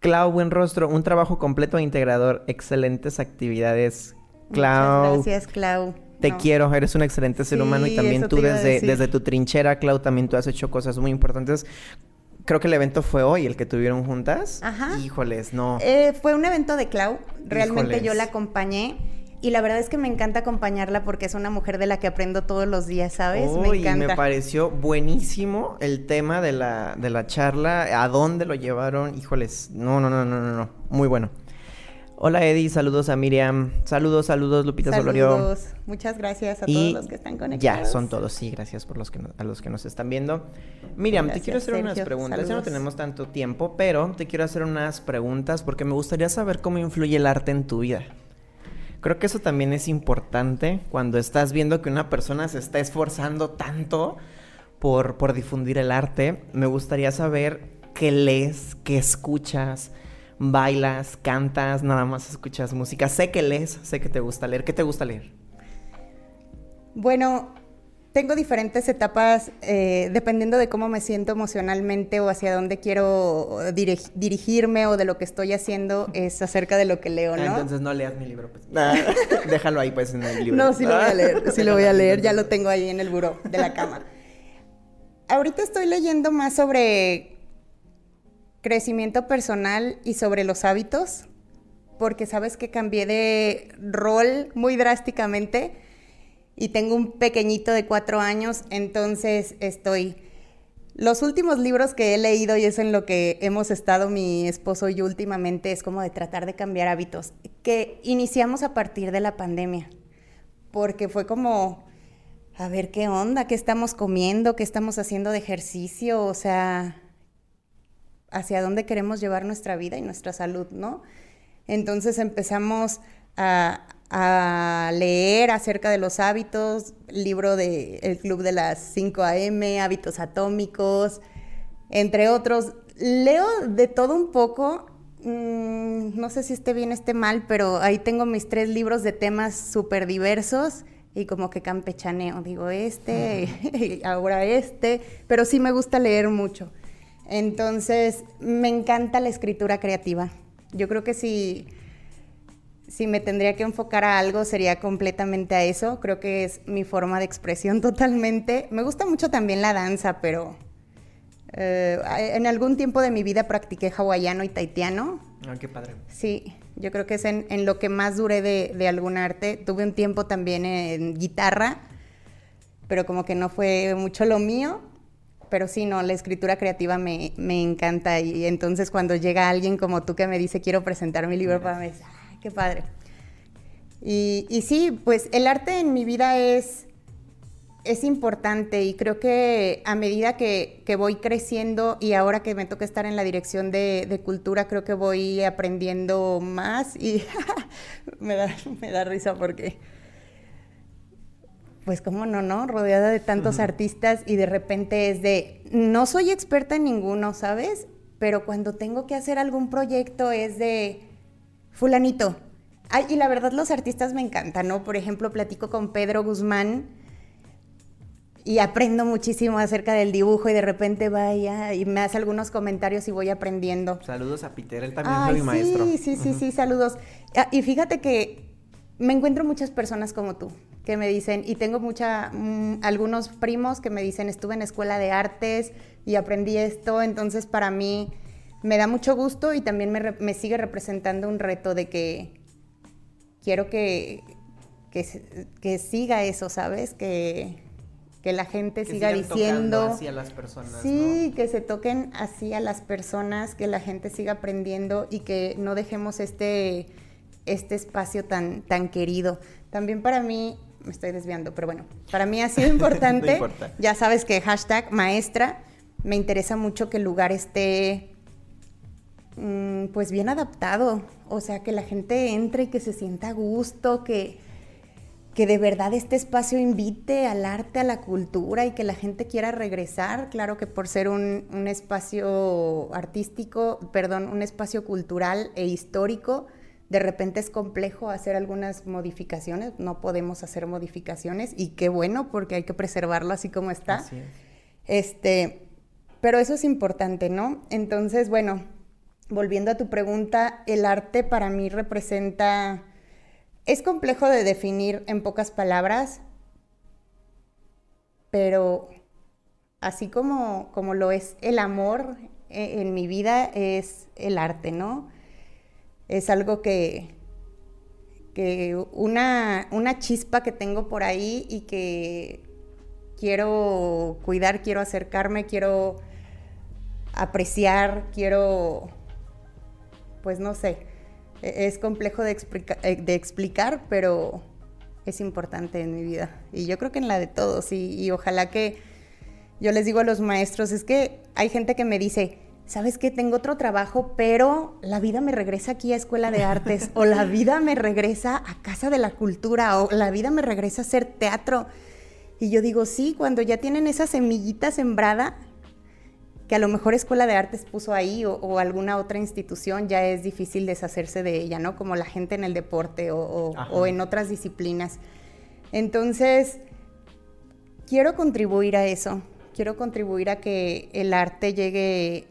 Clau Buenrostro, un trabajo completo e integrador. Excelentes actividades. Clau. gracias, Clau. Te quiero, eres un excelente ser humano y también tú desde, desde tu trinchera, Clau, también tú has hecho cosas muy importantes creo que el evento fue hoy, el que tuvieron juntas. Ajá. Híjoles, no. Eh, fue un evento de Clau. Realmente yo la acompañé. Y la verdad es que me encanta acompañarla porque es una mujer de la que aprendo todos los días, ¿sabes? me encanta. me pareció buenísimo el tema de la, de la charla. ¿A dónde lo llevaron? Híjoles, no, no, no, no, no, no. Muy bueno. Hola Eddie, saludos a Miriam. Saludos, saludos Lupita Solorio. Saludos. Muchas gracias a todos los que están conectados. Ya, son todos, sí, gracias por los que a los que nos están viendo. Miriam, te quiero hacer unas preguntas. Ya no tenemos tanto tiempo, pero te quiero hacer unas preguntas porque me gustaría saber cómo influye el arte en tu vida. Creo que eso también es importante cuando estás viendo que una persona se está esforzando tanto por, por difundir el arte. Me gustaría saber qué lees, qué escuchas, bailas, cantas, nada más escuchas música. Sé que lees, sé que te gusta leer. ¿Qué te gusta leer? Bueno, tengo diferentes etapas eh, dependiendo de cómo me siento emocionalmente o hacia dónde quiero dirigirme o de lo que estoy haciendo es acerca de lo que leo, ¿no? entonces no leas mi libro, pues. Ah, *laughs* déjalo ahí, pues, en el libro. No, sí lo voy a leer, sí lo voy a leer, ya lo tengo ahí en el buró de la cama. *laughs* Ahorita estoy leyendo más sobre crecimiento personal y sobre los hábitos, porque sabes que cambié de rol muy drásticamente y tengo un pequeñito de cuatro años, entonces estoy... Los últimos libros que he leído y es en lo que hemos estado mi esposo y últimamente es como de tratar de cambiar hábitos, que iniciamos a partir de la pandemia, porque fue como, a ver qué onda, qué estamos comiendo, qué estamos haciendo de ejercicio, o sea, hacia dónde queremos llevar nuestra vida y nuestra salud, ¿no? Entonces empezamos a, leer acerca de los hábitos, libro del el Club de las 5 AM, Hábitos Atómicos, entre otros. Leo de todo un poco, mm, no sé si esté bien, esté mal, pero ahí tengo mis tres libros de temas súper diversos y como que campechaneo, digo este, *laughs* ahora este, pero sí me gusta leer mucho. Entonces, me encanta la escritura creativa. Yo creo que si, si me tendría que enfocar a algo sería completamente a eso. Creo que es mi forma de expresión *laughs* totalmente. Me gusta mucho también la danza, pero eh, en algún tiempo de mi vida practiqué hawaiano y taitiano. Ah, qué padre. Sí, yo creo que es en, lo que más duré de, de, algún arte. Tuve un tiempo también en guitarra, pero como que no fue mucho lo mío pero sí, no, la escritura creativa me, encanta y entonces cuando llega alguien como tú que me dice quiero presentar mi libro para mí, ¡ay, qué padre! Y, y, sí, pues el arte en mi vida es, es importante y creo que a medida que, voy creciendo y ahora que me toca estar en la dirección de, de cultura, creo que voy aprendiendo más y *laughs* me, da, me da risa porque pues cómo no, ¿no? Rodeada de tantos artistas y de repente es de, no soy experta en ninguno, ¿sabes? Pero cuando tengo que hacer algún proyecto es de, fulanito. Ay, y la verdad los artistas me encantan, ¿no? Por ejemplo, platico con Pedro Guzmán y aprendo muchísimo acerca del dibujo y de repente vaya y me hace algunos comentarios y voy aprendiendo. Saludos a Peter, él también es mi maestro. Sí, sí, sí, sí, saludos. Ah, y fíjate que me encuentro muchas personas como tú que me dicen, y tengo mucha, mm, algunos primos que me dicen, estuve en escuela de artes y aprendí esto, entonces para mí me da mucho gusto y también me, sigue representando un reto de que quiero que, que, siga eso, ¿sabes? Que, que la gente siga diciendo... Así a las personas. Sí, que se toquen así a las personas, que la gente siga aprendiendo y que no dejemos este, este espacio tan, tan querido. También para mí me estoy desviando, pero bueno, para mí ha sido *laughs* importante. ya sabes que hashtag maestra, me interesa mucho que el lugar esté mm, pues bien adaptado, o sea, que la gente entre y que se sienta a gusto, que, que de verdad este espacio invite al arte, a la cultura y que la gente quiera regresar. Claro que por ser un, un espacio artístico, perdón, un espacio cultural e histórico, de repente es complejo hacer algunas modificaciones, no podemos hacer modificaciones y qué bueno porque hay que preservarlo así como está. Este, pero eso es importante, ¿no? Entonces, bueno, volviendo a tu pregunta, el arte para mí representa es complejo de definir en pocas palabras, pero así como, como lo es el amor eh, en mi vida, es el arte, ¿no? Es algo que, que una, una chispa que tengo por ahí y que quiero cuidar, quiero acercarme, quiero apreciar, quiero, pues no sé, e-, es complejo de, eh, de explicar, pero es importante en mi vida. Y yo creo que en la de todos. Y, ojalá que yo les digo a los maestros, es que hay gente que me dice, ¿sabes qué? Tengo otro trabajo, pero la vida me regresa aquí a Escuela de Artes, o la vida me regresa a Casa de la Cultura, o la vida me regresa a hacer teatro. Y yo digo, sí, cuando ya tienen esa semillita sembrada, que a lo mejor Escuela de Artes puso ahí o, alguna otra institución, ya es difícil deshacerse de ella, ¿no? Como la gente en el deporte o, o en otras disciplinas. Entonces, quiero contribuir a eso, quiero contribuir a que el arte llegue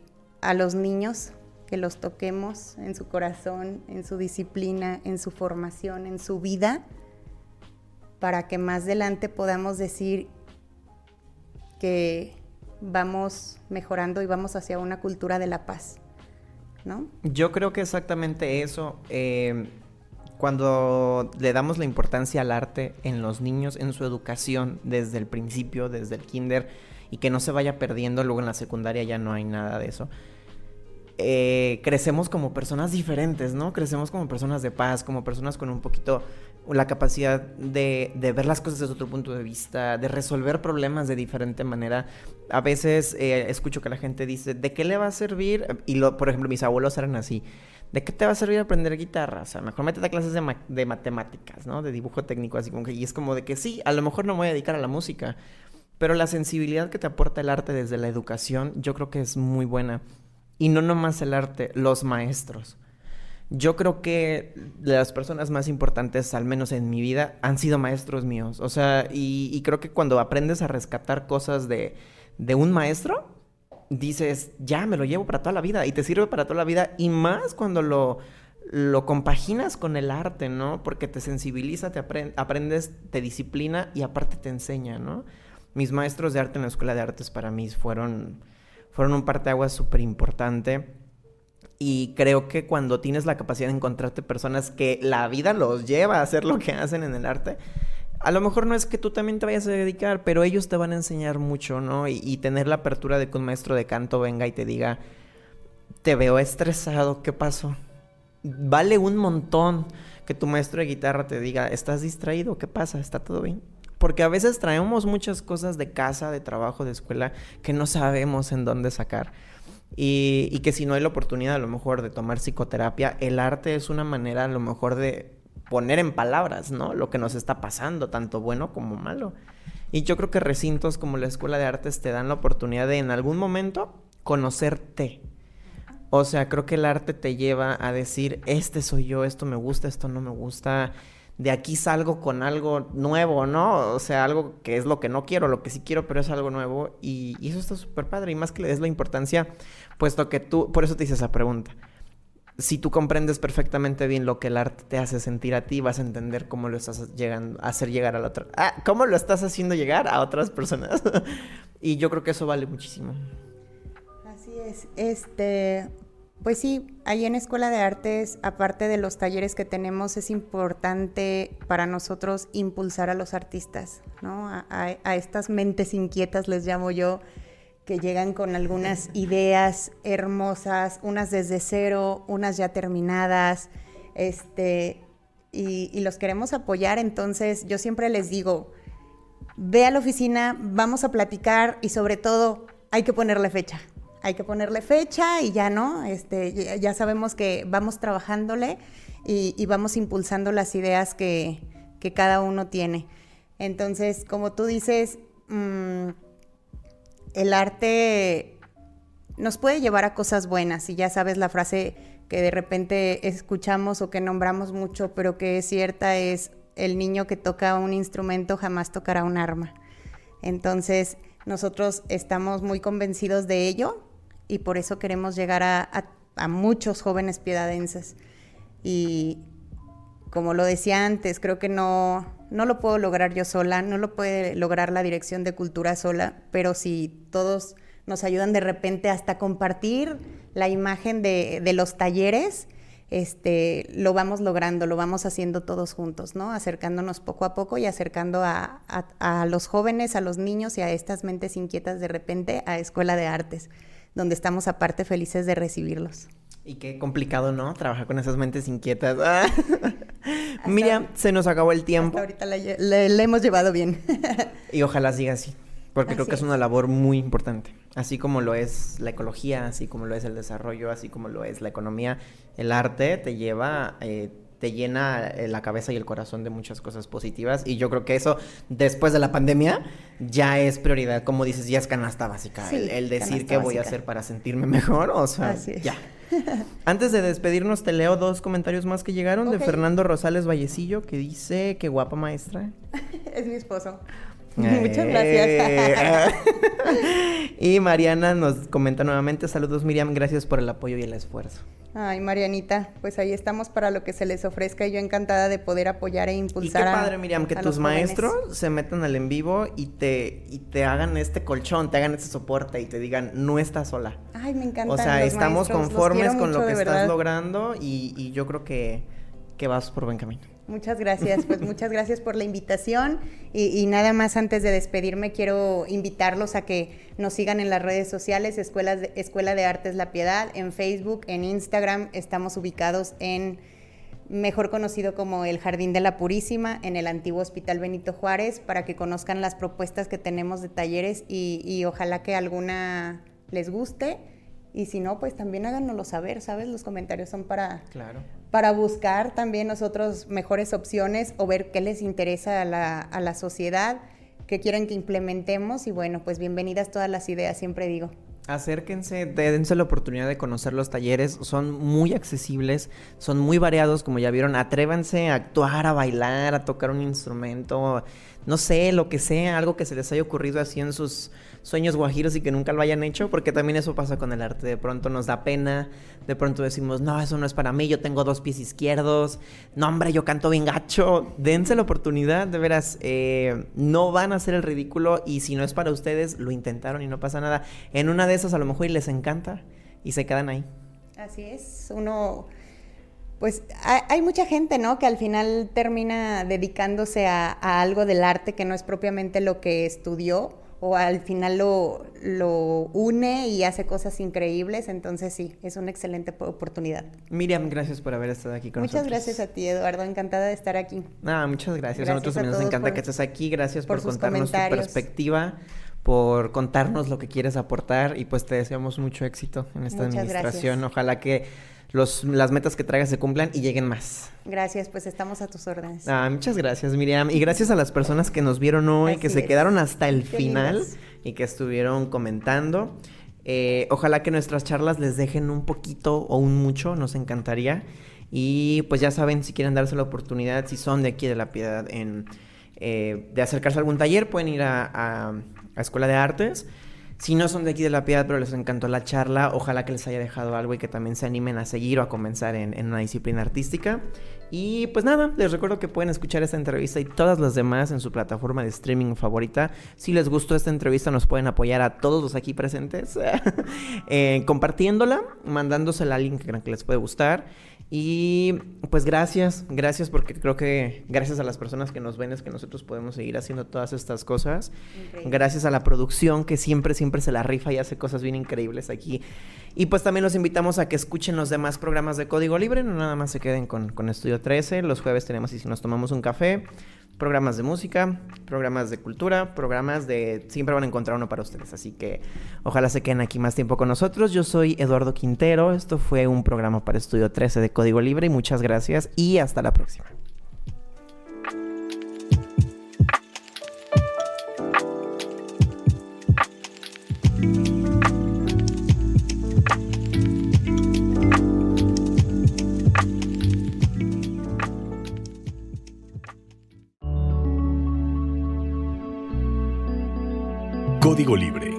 a los niños, que los toquemos en su corazón, en su disciplina, en su formación, en su vida, para que más adelante podamos decir que vamos mejorando y vamos hacia una cultura de la paz, ¿no? Yo creo que exactamente eso. Eh, cuando le damos la importancia al arte en los niños, en su educación, desde el principio, desde el kinder, y que no se vaya perdiendo, luego en la secundaria ya no hay nada de eso. Eh, crecemos como personas diferentes, ¿no? Crecemos como personas de paz, como personas con un poquito la capacidad de, ver las cosas desde otro punto de vista, de resolver problemas de diferente manera. A veces eh, escucho que la gente dice, ¿de qué le va a servir? Y lo, por ejemplo, mis abuelos eran así. ¿De qué te va a servir aprender guitarra? O sea, mejor métete a clases de, de matemáticas, ¿no? De dibujo técnico, así como que... Y es como de que sí, a lo mejor no me voy a dedicar a la música, pero la sensibilidad que te aporta el arte desde la educación, yo creo que es muy buena. Y no nomás el arte, los maestros. Yo creo que las personas más importantes, al menos en mi vida, han sido maestros míos. O sea, y, creo que cuando aprendes a rescatar cosas de, de un maestro, dices, ya, me lo llevo para toda la vida y te sirve para toda la vida. Y más cuando lo, lo compaginas con el arte, ¿no? Porque te sensibiliza, te aprendes, te disciplina y aparte te enseña, ¿no? Mis maestros de arte en la escuela de artes para mí fueron fueron un parteaguas súper importante. Y creo que cuando tienes la capacidad de encontrarte personas que la vida los lleva a hacer lo que hacen en el arte, a lo mejor no es que tú también te vayas a dedicar, pero ellos te van a enseñar mucho, ¿no? Y, tener la apertura de que un maestro de canto venga y te diga, te veo estresado, ¿qué pasó? Vale un montón que tu maestro de guitarra te diga, ¿estás distraído? ¿Qué pasa? ¿Está todo bien? Porque a veces traemos muchas cosas de casa, de trabajo, de escuela, que no sabemos en dónde sacar. Y, que si no hay la oportunidad a lo mejor de tomar psicoterapia, el arte es una manera a lo mejor de poner en palabras, ¿no? Lo que nos está pasando, tanto bueno como malo. Y yo creo que recintos como la Escuela de Artes te dan la oportunidad de en algún momento conocerte. O sea, creo que el arte te lleva a decir, este soy yo, esto me gusta, esto no me gusta de aquí salgo con algo nuevo, ¿no? O sea, algo que es lo que no quiero, lo que sí quiero, pero es algo nuevo. Y, eso está súper padre. Y más que le des la importancia, puesto que tú, por eso te hice esa pregunta. Si tú comprendes perfectamente bien lo que el arte te hace sentir a ti, vas a entender cómo lo estás llegando, hacer llegar a la otra. Ah, cómo lo estás haciendo llegar a otras personas. *laughs* y yo creo que eso vale muchísimo. Así es. Este, pues sí, ahí en Escuela de Artes, aparte de los talleres que tenemos, es importante para nosotros impulsar a los artistas, ¿no? A, estas mentes inquietas, les llamo yo, que llegan con algunas *laughs* ideas hermosas, unas desde cero, unas ya terminadas, este, y, y los queremos apoyar. Entonces, yo siempre les digo, ve a la oficina, vamos a platicar y sobre todo hay que ponerle fecha hay que ponerle fecha y ya no, este, ya, sabemos que vamos trabajándole y, vamos impulsando las ideas que, cada uno tiene. Entonces, como tú dices, mm, el arte nos puede llevar a cosas buenas y ya sabes la frase que de repente escuchamos o que nombramos mucho, pero que es cierta, es el niño que toca un instrumento jamás tocará un arma. Entonces, nosotros estamos muy convencidos de ello y por eso queremos llegar a, muchos jóvenes piedadenses. Y como lo decía antes, creo que no, no lo puedo lograr yo sola, no lo puede lograr la Dirección de Cultura sola, pero si todos nos ayudan de repente hasta compartir la imagen de, los talleres, este, lo vamos logrando, lo vamos haciendo todos juntos, ¿no? Acercándonos poco a poco y acercando a, a los jóvenes, a los niños y a estas mentes inquietas de repente a Escuela de Artes donde estamos aparte felices de recibirlos. Y qué complicado, ¿no? Trabajar con esas mentes inquietas. *laughs* Miriam, se nos acabó el tiempo. ahorita le, hemos llevado bien. *laughs* y ojalá siga así, porque creo que es una labor muy importante. Así como lo es la ecología, así como lo es el desarrollo, así como lo es la economía, el arte te lleva... Eh, te llena eh, la cabeza y el corazón de muchas cosas positivas. Y yo creo que eso, después de la pandemia, ya es prioridad. Como dices, ya es canasta básica. el, decir qué voy a hacer para sentirme mejor. O sea, ya. *laughs* Antes de despedirnos, te leo dos comentarios más que llegaron de Fernando Rosales Vallecillo, que dice: Qué guapa maestra. *laughs* es mi esposo. Muchas gracias. *laughs* y Mariana nos comenta nuevamente, saludos Miriam, gracias por el apoyo y el esfuerzo. Ay, Marianita, pues ahí estamos para lo que se les ofrezca y yo encantada de poder apoyar e impulsar. Y qué padre, Miriam, que tus maestros se metan al en vivo y te, y te hagan este colchón, te hagan este soporte y te digan, no estás sola. Ay, me encanta. O sea, estamos conformes con lo que estás logrando y, y yo creo que, que vas por buen camino. Muchas gracias, pues muchas gracias por la invitación y, nada más antes de despedirme quiero invitarlos a que nos sigan en las redes sociales, Escuelas de, Escuela de Artes La Piedad, en Facebook, en Instagram, estamos ubicados en, mejor conocido como el Jardín de la Purísima, en el antiguo Hospital Benito Juárez, para que conozcan las propuestas que tenemos de talleres y, y ojalá que alguna les guste y si no, pues también háganoslo saber, ¿sabes? Los comentarios son para, claro. Para buscar también nosotros mejores opciones o ver qué les interesa a la, a la sociedad, qué quieren que implementemos. Y bueno, pues bienvenidas todas las ideas, siempre digo. Acérquense, dense la oportunidad de conocer los talleres, son muy accesibles, son muy variados, como ya vieron, atrévanse a actuar, a bailar, a tocar un instrumento, no sé, lo que sea, algo que se les haya ocurrido así en sus sueños guajiros y que nunca lo hayan hecho, porque también eso pasa con el arte. De pronto nos da pena, de pronto decimos, no, eso no es para mí, yo tengo dos pies izquierdos, no, hombre, yo canto bien gacho. Dense la oportunidad, de veras, eh, no van a hacer el ridículo y si no es para ustedes, lo intentaron y no pasa nada. En una de esas a lo mejor les encanta y se quedan ahí. Así es, uno pues hay, mucha gente, ¿no? Que al final termina dedicándose a, algo del arte que no es propiamente lo que estudió o al final lo, lo, une y hace cosas increíbles. Entonces sí, es una excelente oportunidad. Miriam, gracias por haber estado aquí con muchas nosotros. Muchas gracias a ti, Eduardo. Encantada de estar aquí. Ah, muchas gracias. a nosotros también nos encanta que estés aquí. Gracias por, contarnos tu perspectiva por contarnos lo que quieres aportar y pues te deseamos mucho éxito en esta administración. Ojalá que los, las metas que traigas se cumplan y lleguen más. Gracias, pues estamos a tus órdenes. Ah, muchas gracias, Miriam. Y gracias a las personas que nos vieron hoy, que se quedaron hasta el final y que estuvieron comentando. Eh, ojalá que nuestras charlas les dejen un poquito o un mucho, nos encantaría. Y pues ya saben, si quieren darse la oportunidad, si son de aquí de La Piedad, en, eh, de acercarse a algún taller, pueden ir a, a, a Escuela de Artes. Si no son de aquí de La Piedad, pero les encantó la charla, ojalá que les haya dejado algo y que también se animen a seguir o a comenzar en, una disciplina artística. Y pues nada, les recuerdo que pueden escuchar esta entrevista y todas las demás en su plataforma de streaming favorita. Si les gustó esta entrevista, nos pueden apoyar a todos los aquí presentes *laughs* eh, compartiéndola, mandándosela a alguien que que les puede gustar. Y pues gracias, gracias porque creo que gracias a las personas que nos ven es que nosotros podemos seguir haciendo todas estas cosas. Gracias a la producción que siempre, siempre se la rifa y hace cosas bien increíbles aquí. Y pues también los invitamos a que escuchen los demás programas de Código Libre, no nada más se queden con, con Estudio 13. Los jueves tenemos y si nos tomamos un café programas de música, programas de cultura, programas de... Siempre van a encontrar uno para ustedes, así que ojalá se queden aquí más tiempo con nosotros. Yo soy Eduardo Quintero, esto fue un programa para Estudio 13 de Código Libre y muchas gracias y hasta la próxima. Código Libre.